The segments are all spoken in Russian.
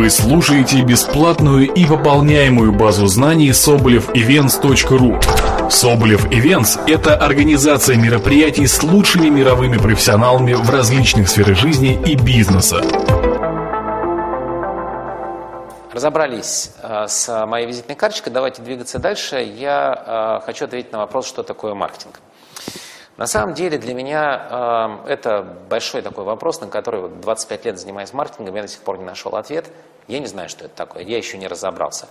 Вы слушаете бесплатную и пополняемую базу знаний sobolevevents.ru Соболев Events – это организация мероприятий с лучшими мировыми профессионалами в различных сферах жизни и бизнеса. Разобрались э, с моей визитной карточкой, давайте двигаться дальше. Я э, хочу ответить на вопрос, что такое маркетинг. На самом деле для меня э, это большой такой вопрос, на который вот 25 лет занимаюсь маркетингом, я до сих пор не нашел ответ. Я не знаю, что это такое, я еще не разобрался.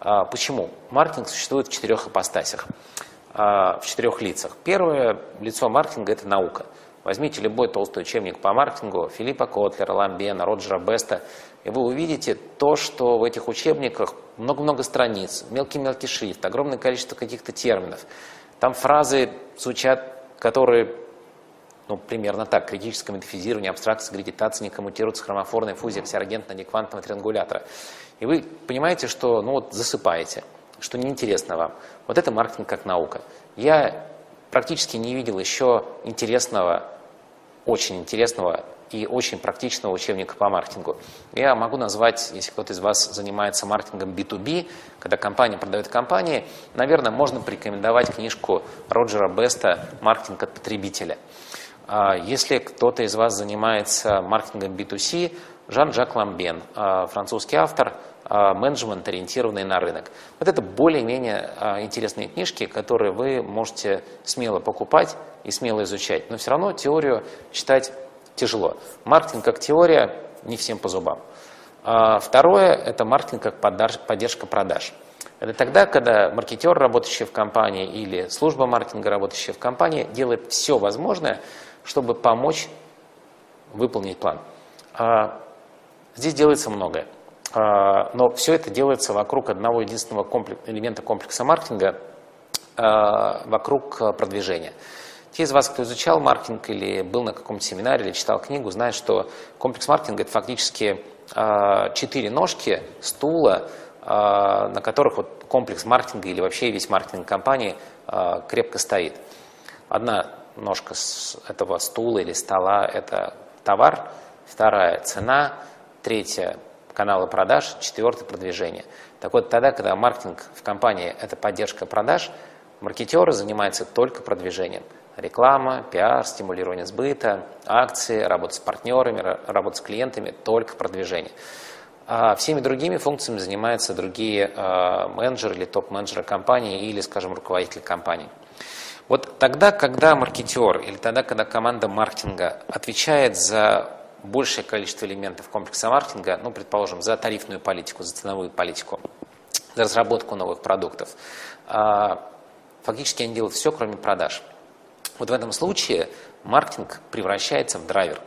Э, почему? Маркетинг существует в четырех ипостасях, э, в четырех лицах. Первое лицо маркетинга – это наука. Возьмите любой толстый учебник по маркетингу Филиппа Котлера, Ламбена, Роджера Беста, и вы увидите то, что в этих учебниках много-много страниц, мелкий-мелкий шрифт, огромное количество каких-то терминов. Там фразы звучат которые, ну, примерно так, критическое метафизирование, абстракция, гравитация не коммутируются, хромофорная фузия, всеоргентная, неквантного триангулятора. И вы понимаете, что, ну, вот засыпаете, что неинтересно вам. Вот это маркетинг как наука. Я практически не видел еще интересного, очень интересного и очень практичного учебника по маркетингу. Я могу назвать, если кто-то из вас занимается маркетингом B2B, когда компания продает компании, наверное, можно порекомендовать книжку Роджера Беста «Маркетинг от потребителя». А если кто-то из вас занимается маркетингом B2C, Жан-Жак Ламбен, а, французский автор, а, менеджмент, ориентированный на рынок. Вот это более-менее интересные книжки, которые вы можете смело покупать и смело изучать. Но все равно теорию читать тяжело. Маркетинг как теория не всем по зубам. А второе – это маркетинг как поддержка продаж. Это тогда, когда маркетер, работающий в компании, или служба маркетинга, работающая в компании, делает все возможное, чтобы помочь выполнить план. А здесь делается многое. А, но все это делается вокруг одного единственного элемента комплекса маркетинга, вокруг продвижения. Те из вас, кто изучал маркетинг или был на каком-то семинаре или читал книгу, знают, что комплекс маркетинга – это фактически э, четыре ножки стула, э, на которых вот комплекс маркетинга или вообще весь маркетинг компании э, крепко стоит. Одна ножка с этого стула или стола – это товар, вторая – цена, третья – каналы продаж, четвертое – продвижение. Так вот, тогда, когда маркетинг в компании – это поддержка продаж, маркетеры занимаются только продвижением – реклама, пиар, стимулирование сбыта, акции, работа с партнерами, работа с клиентами, только продвижение. А всеми другими функциями занимаются другие а, менеджеры или топ-менеджеры компании или, скажем, руководители компании. Вот тогда, когда маркетер или тогда, когда команда маркетинга отвечает за большее количество элементов комплекса маркетинга, ну, предположим, за тарифную политику, за ценовую политику, за разработку новых продуктов, а, фактически они делают все, кроме продаж. Вот в этом случае маркетинг превращается в драйвер.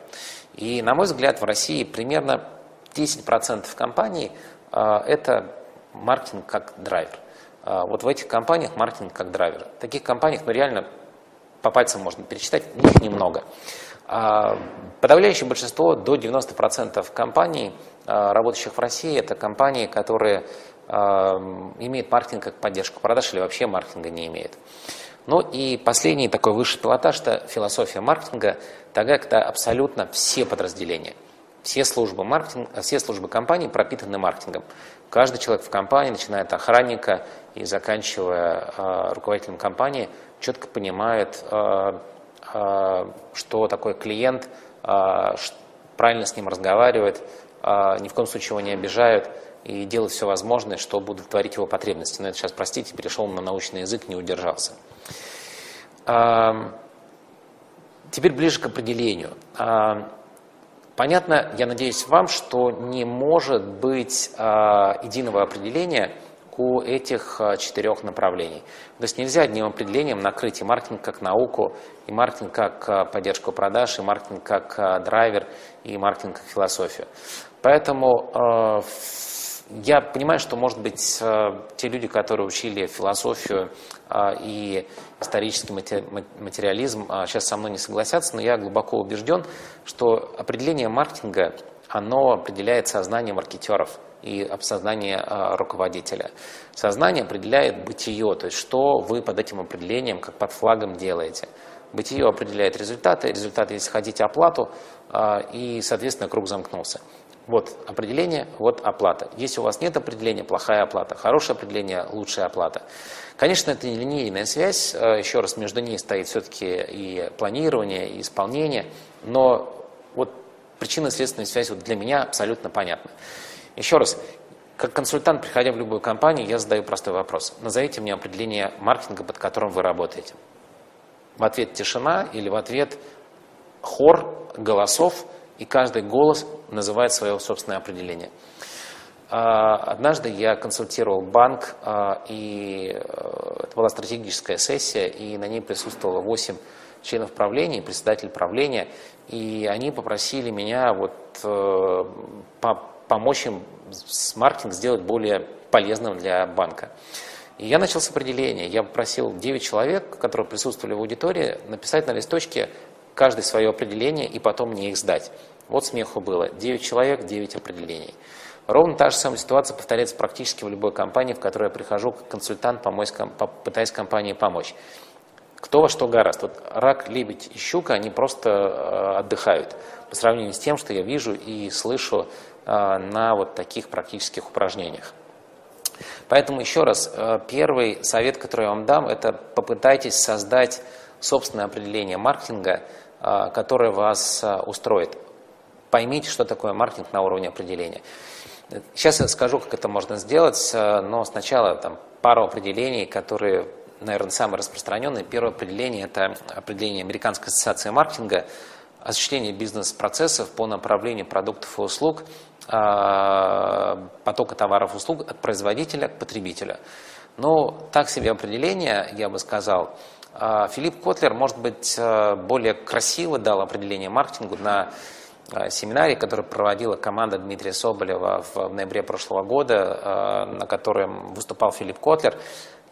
И, на мой взгляд, в России примерно 10% компаний а, это маркетинг как драйвер. А, вот в этих компаниях маркетинг как драйвер. Таких компаниях, ну, реально по пальцам можно перечитать, их немного. А, подавляющее большинство, до 90% компаний, работающих в России, это компании, которые имеют маркетинг как поддержку продаж или вообще маркетинга не имеют. Ну и последний такой высший пилотаж – это философия маркетинга, тогда, когда абсолютно все подразделения, все службы, маркетинга, все службы компании пропитаны маркетингом. Каждый человек в компании, начиная от охранника и заканчивая э, руководителем компании, четко понимает, э, э, что такое клиент, э, правильно с ним разговаривает, э, ни в коем случае его не обижают и делать все возможное, чтобы удовлетворить его потребности. Но это сейчас, простите, перешел на научный язык, не удержался. Теперь ближе к определению. Понятно, я надеюсь вам, что не может быть а, единого определения у этих а, четырех направлений. То есть нельзя одним определением накрыть и маркетинг как науку, и маркетинг как а, поддержку продаж, и маркетинг как драйвер, и маркетинг как философию. Поэтому я понимаю, что, может быть, э, те люди, которые учили философию э, и исторический материализм, сейчас э, со мной не согласятся, но я глубоко убежден, что определение маркетинга, оно определяет сознание маркетеров и сознание руководителя. Сознание определяет бытие, то есть что вы под этим определением, как под флагом делаете. Бытие определяет результаты, результаты, если хотите, оплату, и, соответственно, круг замкнулся. Вот определение, вот оплата. Если у вас нет определения, плохая оплата. Хорошее определение, лучшая оплата. Конечно, это не линейная связь. Э, еще раз, между ней стоит все-таки и планирование, и исполнение. Но вот причинно-следственная связь вот для меня абсолютно понятна. Еще раз, как консультант, приходя в любую компанию, я задаю простой вопрос. Назовите мне определение маркетинга, под которым вы работаете. В ответ тишина или в ответ хор голосов, и каждый голос называет свое собственное определение. А, однажды я консультировал банк, а, и э, это была стратегическая сессия, и на ней присутствовало 8 членов правления, председатель правления, и они попросили меня вот э, помочь им с маркетинг сделать более полезным для банка. И я начал с определения. Я попросил 9 человек, которые присутствовали в аудитории, написать на листочке каждое свое определение и потом мне их сдать. Вот смеху было. 9 человек, 9 определений. Ровно та же самая ситуация повторяется практически в любой компании, в которой я прихожу как консультант, помочь, пытаясь компании помочь. Кто во что гораст. Вот рак, лебедь и щука, они просто э, отдыхают по сравнению с тем, что я вижу и слышу э, на вот таких практических упражнениях. Поэтому еще раз, э, первый совет, который я вам дам, это попытайтесь создать собственное определение маркетинга, которое вас устроит. Поймите, что такое маркетинг на уровне определения. Сейчас я скажу, как это можно сделать, но сначала там пару определений, которые наверное, самое распространенное. Первое определение – это определение Американской ассоциации маркетинга, осуществление бизнес-процессов по направлению продуктов и услуг, а, потока товаров и услуг от производителя к потребителю. Ну, так себе определение, я бы сказал. А, Филипп Котлер, может быть, более красиво дал определение маркетингу на семинаре, который проводила команда Дмитрия Соболева в ноябре прошлого года, на котором выступал Филипп Котлер.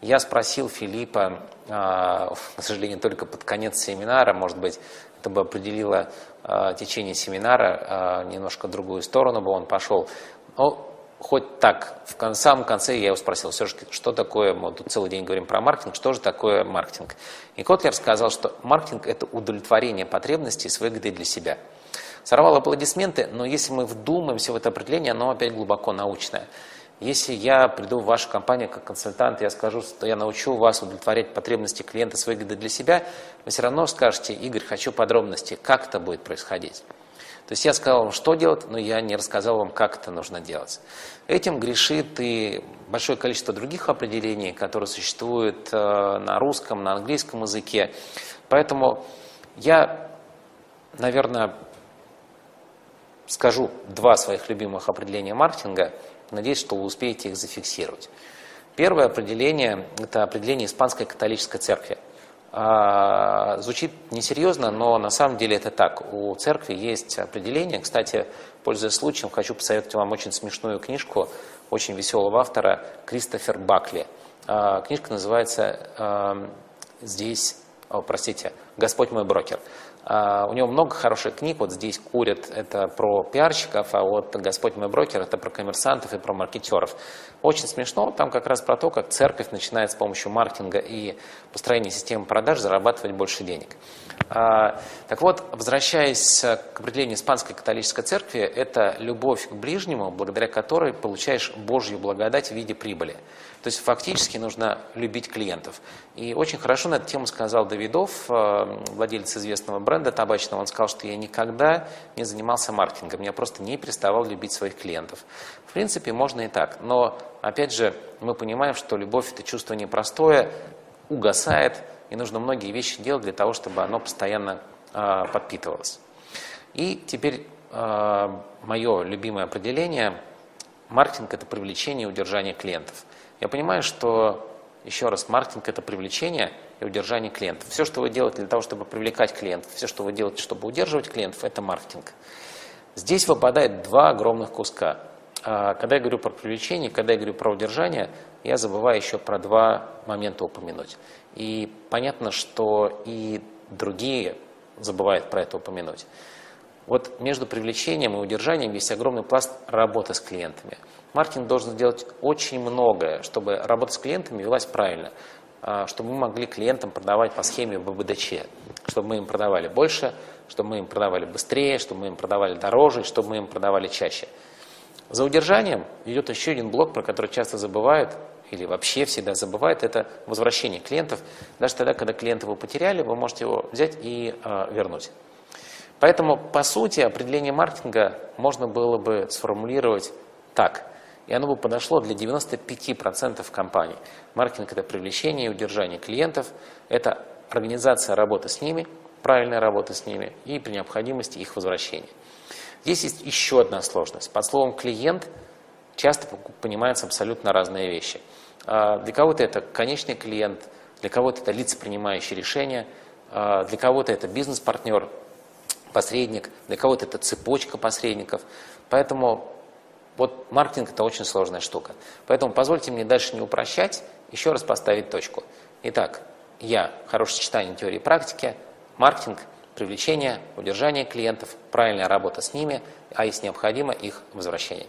Я спросил Филиппа, а, к сожалению, только под конец семинара, может быть, это бы определило течение семинара, немножко другую сторону бы он пошел. Но хоть так, в самом конце я его спросил, все же, что такое, мы тут целый день говорим про маркетинг, что же такое маркетинг? И Котлер сказал, что маркетинг – это удовлетворение потребностей с выгодой для себя. Сорвал аплодисменты, но если мы вдумаемся в это определение, оно опять глубоко научное. Если я приду в вашу компанию как консультант, я скажу, что я научу вас удовлетворять потребности клиента с выгодой для себя, вы все равно скажете, Игорь, хочу подробности, как это будет происходить. То есть я сказал вам, что делать, но я не рассказал вам, как это нужно делать. Этим грешит и большое количество других определений, которые существуют э, на русском, на английском языке. Поэтому я, наверное, скажу два своих любимых определения маркетинга – Надеюсь, что вы успеете их зафиксировать. Первое определение – это определение Испанской католической церкви. А, звучит несерьезно, но на самом деле это так. У церкви есть определение. Кстати, пользуясь случаем, хочу посоветовать вам очень смешную книжку очень веселого автора Кристофер Бакли. А, книжка называется а, «Здесь, о, простите, Господь мой брокер». А, у него много хороших книг, вот здесь курят, это про пиарщиков, а вот Господь мой брокер, это про коммерсантов и про маркетеров. Очень смешно, там как раз про то, как церковь начинает с помощью маркетинга и построения системы продаж зарабатывать больше денег. А, так вот, возвращаясь к определению Испанской католической церкви, это любовь к ближнему, благодаря которой получаешь Божью благодать в виде прибыли. То есть фактически нужно любить клиентов. И очень хорошо на эту тему сказал Давидов, э, владелец известного бренда табачного. Он сказал, что я никогда не занимался маркетингом, я просто не переставал любить своих клиентов. В принципе, можно и так. Но, опять же, мы понимаем, что любовь – это чувство непростое, угасает, и нужно многие вещи делать для того, чтобы оно постоянно э, подпитывалось. И теперь э, мое любимое определение – маркетинг – это привлечение и удержание клиентов. Я понимаю, что, еще раз, маркетинг – это привлечение и удержание клиентов. Все, что вы делаете для того, чтобы привлекать клиентов, все, что вы делаете, чтобы удерживать клиентов – это маркетинг. Здесь выпадает два огромных куска. А, когда я говорю про привлечение, когда я говорю про удержание, я забываю еще про два момента упомянуть. И понятно, что и другие забывают про это упомянуть. Вот между привлечением и удержанием есть огромный пласт работы с клиентами – Маркетинг должен сделать очень многое, чтобы работа с клиентами велась правильно, а, чтобы мы могли клиентам продавать по схеме ВБДЧ, чтобы мы им продавали больше, чтобы мы им продавали быстрее, чтобы мы им продавали дороже, чтобы мы им продавали чаще. За удержанием идет еще один блок, про который часто забывают, или вообще всегда забывают, это возвращение клиентов. Даже тогда, когда клиента вы потеряли, вы можете его взять и э, вернуть. Поэтому, по сути, определение маркетинга можно было бы сформулировать так. И оно бы подошло для 95% компаний. Маркетинг – это привлечение и удержание клиентов, это организация работы с ними, правильная работа с ними и при необходимости их возвращения. Здесь есть еще одна сложность. Под словом «клиент» часто понимаются абсолютно разные вещи. А, для кого-то это конечный клиент, для кого-то это лица, принимающие решения, а, для кого-то это бизнес-партнер, посредник, для кого-то это цепочка посредников. Поэтому вот маркетинг это очень сложная штука. Поэтому позвольте мне дальше не упрощать, еще раз поставить точку. Итак, я, хорошее сочетание теории и практики, маркетинг, привлечение, удержание клиентов, правильная работа с ними, а если необходимо, их возвращение.